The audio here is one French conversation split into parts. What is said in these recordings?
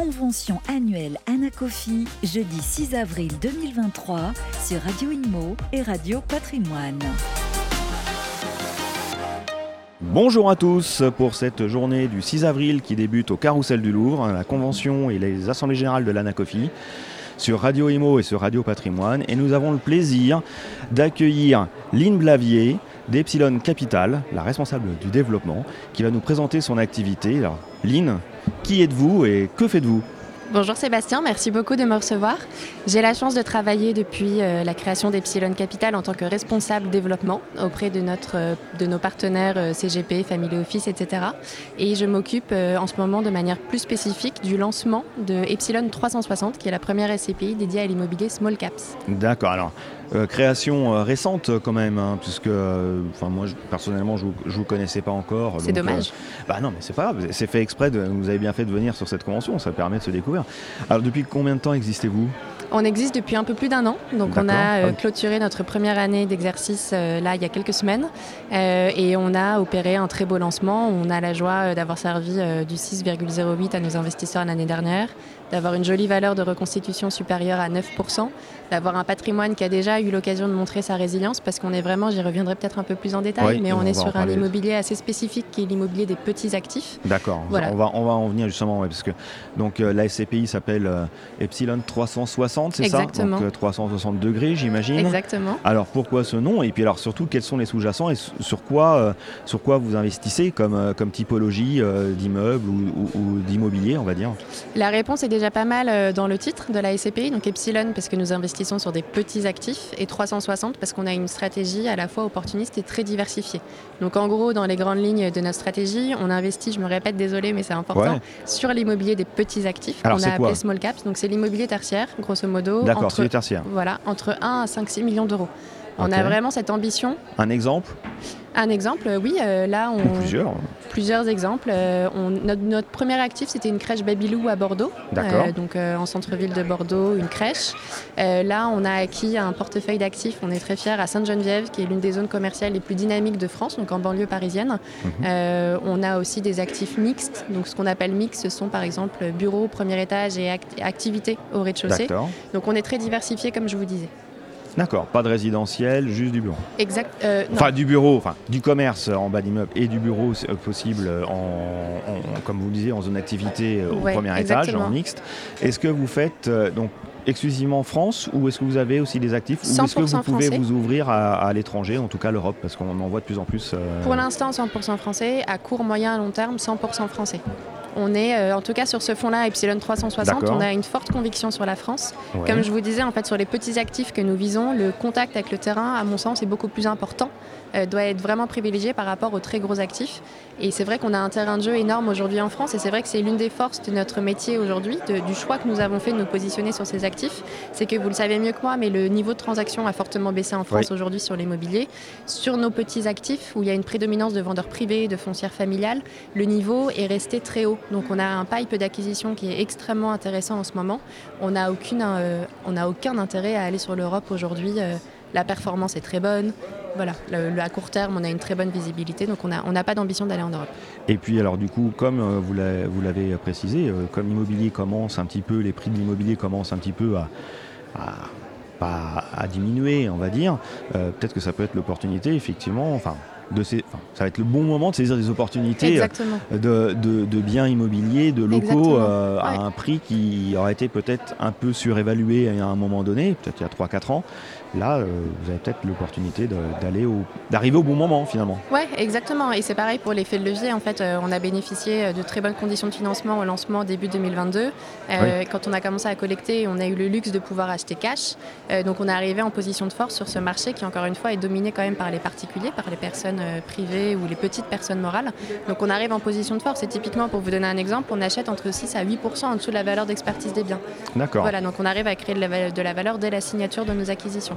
convention annuelle Anacofi, jeudi 6 avril 2023 sur Radio Imo et Radio Patrimoine. Bonjour à tous pour cette journée du 6 avril qui débute au Carrousel du Louvre, la convention et les assemblées générales de l'Anacofi sur Radio Imo et sur Radio Patrimoine. Et nous avons le plaisir d'accueillir Lynn Blavier d'Epsilon Capital, la responsable du développement, qui va nous présenter son activité. Alors, qui êtes-vous et que faites-vous Bonjour Sébastien, merci beaucoup de me recevoir. J'ai la chance de travailler depuis euh, la création d'Epsilon Capital en tant que responsable développement auprès de, notre, euh, de nos partenaires euh, CGP, Family Office, etc. Et je m'occupe en ce moment de manière plus spécifique du lancement de Epsilon 360, qui est la première SCPI dédiée à l'immobilier Small Caps. D'accord, alors euh, création euh, récente quand même, hein, puisque euh, moi personnellement je ne vous connaissais pas encore. C'est dommage. bah non, mais c'est pas grave, c'est fait exprès, de, vous avez bien fait de venir sur cette convention, ça permet de se découvrir. Alors depuis combien de temps existez-vous? On existe depuis un peu plus d'un an, donc on a clôturé notre première année d'exercice là il y a quelques semaines et on a opéré un très beau lancement. On a la joie d'avoir servi du 6,08 à nos investisseurs l'année dernière, d'avoir une jolie valeur de reconstitution supérieure à 9%, d'avoir un patrimoine qui a déjà eu l'occasion de montrer sa résilience, parce qu'on est vraiment, j'y reviendrai peut-être un peu plus en détail, mais on, est sur un immobilier assez spécifique qui est l'immobilier des petits actifs. D'accord, on, va, on va en venir justement, parce que donc, euh, la SCPI s'appelle euh, Epsilon 360, c'est ça? Donc 360 euh, degrés, j'imagine. Exactement. Alors pourquoi ce nom? Et puis alors surtout, quels sont les sous-jacents et sur quoi, sur quoi vous investissez comme, comme typologie d'immeubles ou, ou d'immobilier, on va dire? La réponse est déjà pas mal dans le titre de la SCPI, donc Epsilon parce que nous investissons sur des petits actifs et 360 parce qu'on a une stratégie à la fois opportuniste et très diversifiée. Donc en gros, dans les grandes lignes de notre stratégie, on investit, je me répète, désolé, mais c'est important, sur l'immobilier des petits actifs qu'on a appelé small caps. Donc c'est l'immobilier tertiaire, grosso modo. D'accord, c'est tertiaire. Voilà, entre 1 à 5-6 millions d'euros. On a vraiment cette ambition. Un exemple? Un exemple, euh, oui, euh, là on... plusieurs Plusieurs exemples. Euh, notre, premier actif, c'était une crèche Babylou à Bordeaux. donc en centre-ville de Bordeaux, une crèche. là, on a acquis un portefeuille d'actifs, on est très fiers, à Sainte-Geneviève, qui est l'une des zones commerciales les plus dynamiques de France, donc en banlieue parisienne. Mhm. on a aussi des actifs mixtes. Donc ce qu'on appelle mixtes, ce sont par exemple bureaux, premier étage et activités au rez-de-chaussée. Donc on est très diversifié, comme je vous disais. D'accord, pas de résidentiel, juste du bureau. Exact. Euh, enfin, du bureau, enfin, du commerce en bas d'immeuble et du bureau euh, possible, en, comme vous le disiez, en zone d'activité euh, au premier étage, en mixte. Est-ce que vous faites donc exclusivement France ou est-ce que vous avez aussi des actifs ou est-ce que vous pouvez vous ouvrir à, l'étranger, en tout cas l'Europe, parce qu'on en voit de plus en plus Pour l'instant, 100% français. À court, moyen, long terme, 100% français. On est, euh, en tout cas sur ce fonds-là, Epsilon 360, on a une forte conviction sur la France. Comme je vous disais, en fait, sur les petits actifs que nous visons, le contact avec le terrain, à mon sens, est beaucoup plus important euh, doit être vraiment privilégié par rapport aux très gros actifs. Et c'est vrai qu'on a un terrain de jeu énorme aujourd'hui en France et c'est vrai que c'est l'une des forces de notre métier aujourd'hui, du choix que nous avons fait de nous positionner sur ces actifs. C'est que vous le savez mieux que moi, mais le niveau de transaction a fortement baissé en France aujourd'hui sur l'immobilier. Sur nos petits actifs, où il y a une prédominance de vendeurs privés, de foncières familiales, le niveau est resté très haut. Donc on a un pipe d'acquisition qui est extrêmement intéressant en ce moment. On n'a euh, aucun intérêt à aller sur l'Europe aujourd'hui. Euh, la performance est très bonne, voilà, à court terme, on a une très bonne visibilité, donc on n'a pas d'ambition d'aller en Europe. Et puis, alors du coup, comme euh, vous l'avez précisé, comme l'immobilier commence un petit peu, les prix de l'immobilier commencent un petit peu à, diminuer, on va dire, peut-être que ça peut être l'opportunité, effectivement, de ces, ça va être le bon moment de saisir des opportunités de, de, biens immobiliers, de locaux à un prix qui aurait été peut-être un peu surévalué à un moment donné, peut-être il y a 3-4 ans. Là, euh, vous avez peut-être l'opportunité d'aller d'arriver au bon moment finalement. Oui, exactement. Et c'est pareil pour l'effet de levier. En fait, euh, on a bénéficié euh, de très bonnes conditions de financement au lancement début 2022. Quand on a commencé à collecter, on a eu le luxe de pouvoir acheter cash. donc on est arrivé en position de force sur ce marché qui, encore une fois, est dominé quand même par les particuliers, par les personnes privées ou les petites personnes morales. Donc on arrive en position de force. Et typiquement, pour vous donner un exemple, on achète entre 6 à 8% en dessous de la valeur d'expertise des biens. D'accord. Voilà, donc on arrive à créer de la valeur dès la signature de nos acquisitions.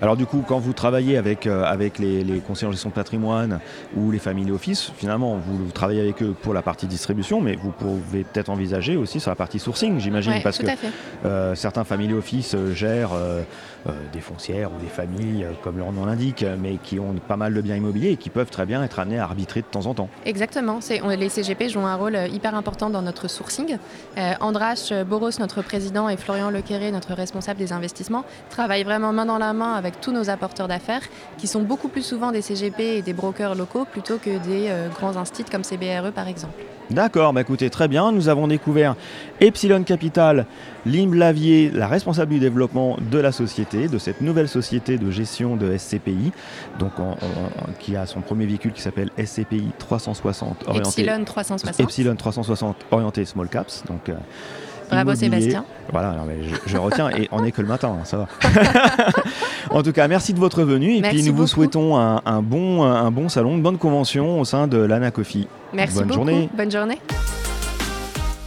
Alors du coup, quand vous travaillez avec, euh, avec les, conseillers en gestion de patrimoine ou les family office, finalement, vous, travaillez avec eux pour la partie distribution, mais vous pouvez peut-être envisager aussi sur la partie sourcing, j'imagine, parce que euh, certains family office gèrent des foncières ou des familles, comme leur nom l'indique, mais qui ont pas mal de biens immobiliers et qui peuvent très bien être amenés à arbitrer de temps en temps. Exactement. les CGP jouent un rôle hyper important dans notre sourcing. Andras Boros, notre président, et Florian Lequeré, notre responsable des investissements, travaillent vraiment main dans la main avec tous nos apporteurs d'affaires, qui sont beaucoup plus souvent des CGP et des brokers locaux plutôt que des euh, grands instituts comme CBRE par exemple. D'accord, bah écoutez, très bien. Nous avons découvert Epsilon Capital, Lim Lavier, la responsable du développement de la société, de cette nouvelle société de gestion de SCPI, donc qui a son premier véhicule qui s'appelle SCPI 360 orienté Epsilon 360. Epsilon 360 orienté small caps. Donc, euh, Bravo Sébastien. Voilà, je, retiens et on n'est que le matin, hein, ça va. en tout cas, merci de votre venue et puis nous vous souhaitons un, bon, un bon salon, une bonne convention au sein de l'Anacofi. Merci Bonne beaucoup. journée. Bonne journée.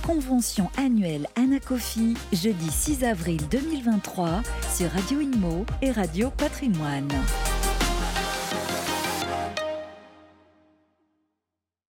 Convention annuelle Anacofi, jeudi 6 avril 2023 sur Radio Inmo et Radio Patrimoine.